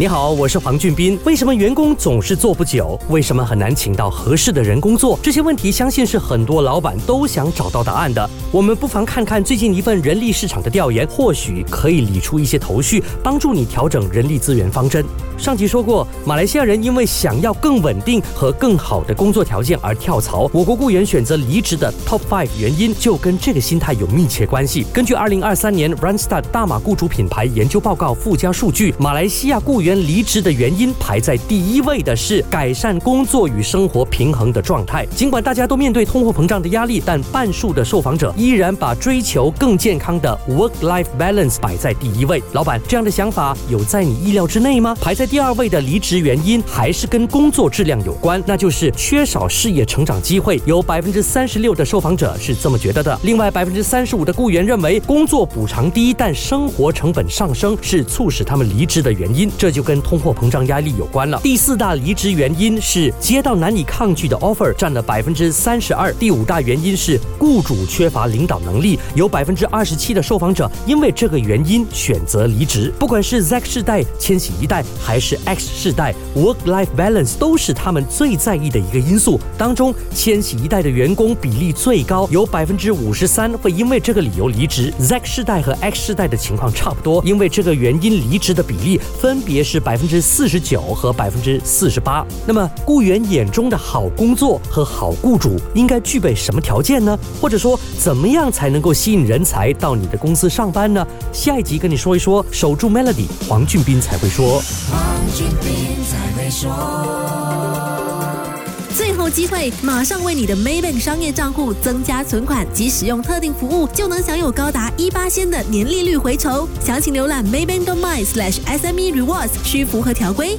你好，我是黄俊斌。为什么员工总是做不久？为什么很难请到合适的人工作？这些问题相信是很多老板都想找到答案的。我们不妨看看最近一份人力市场的调研，或许可以理出一些头绪，帮助你调整人力资源方针。上集说过，马来西亚人因为想要更稳定和更好的工作条件而跳槽，我国雇员选择离职的 Top Five 原因就跟这个心态有密切关系。根据二零二三年 Randstad 大马雇主品牌研究报告附加数据，马来西亚雇员离职的原因排在第一位的是改善工作与生活平衡的状态。尽管大家都面对通货膨胀的压力，但半数的受访者依然把追求更健康的 work-life balance 摆在第一位。老板，这样的想法有在你意料之内吗？排在第二位的离职原因还是跟工作质量有关，那就是缺少事业成长机会。有百分之三十六的受访者是这么觉得的。另外百分之三十五的雇员认为工作补偿低，但生活成本上升是促使他们离职的原因。这就就跟通货膨胀压力有关了。第四大离职原因是接到难以抗拒的 offer，占了百分之三十二。第五大原因是雇主缺乏领导能力，有百分之二十七的受访者因为这个原因选择离职。不管是 Z 世代、千禧一代还是 X 世代，work-life balance 都是他们最在意的一个因素。当中，千禧一代的员工比例最高，有百分之五十三会因为这个理由离职。Z 世代和 X 世代的情况差不多，因为这个原因离职的比例分别是百分之四十九和百分之四十八。那么，雇员眼中的好工作和好雇主应该具备什么条件呢？或者说，怎么样才能够吸引人才到你的公司上班呢？下一集跟你说一说，守住 Melody，黄俊斌才会说。黄俊斌在会说。机会，马上为你的 Maybank 商业账户增加存款及使用特定服务，就能享有高达一八仙的年利率回酬。详情浏览 maybank.my/sme rewards，需符合条规。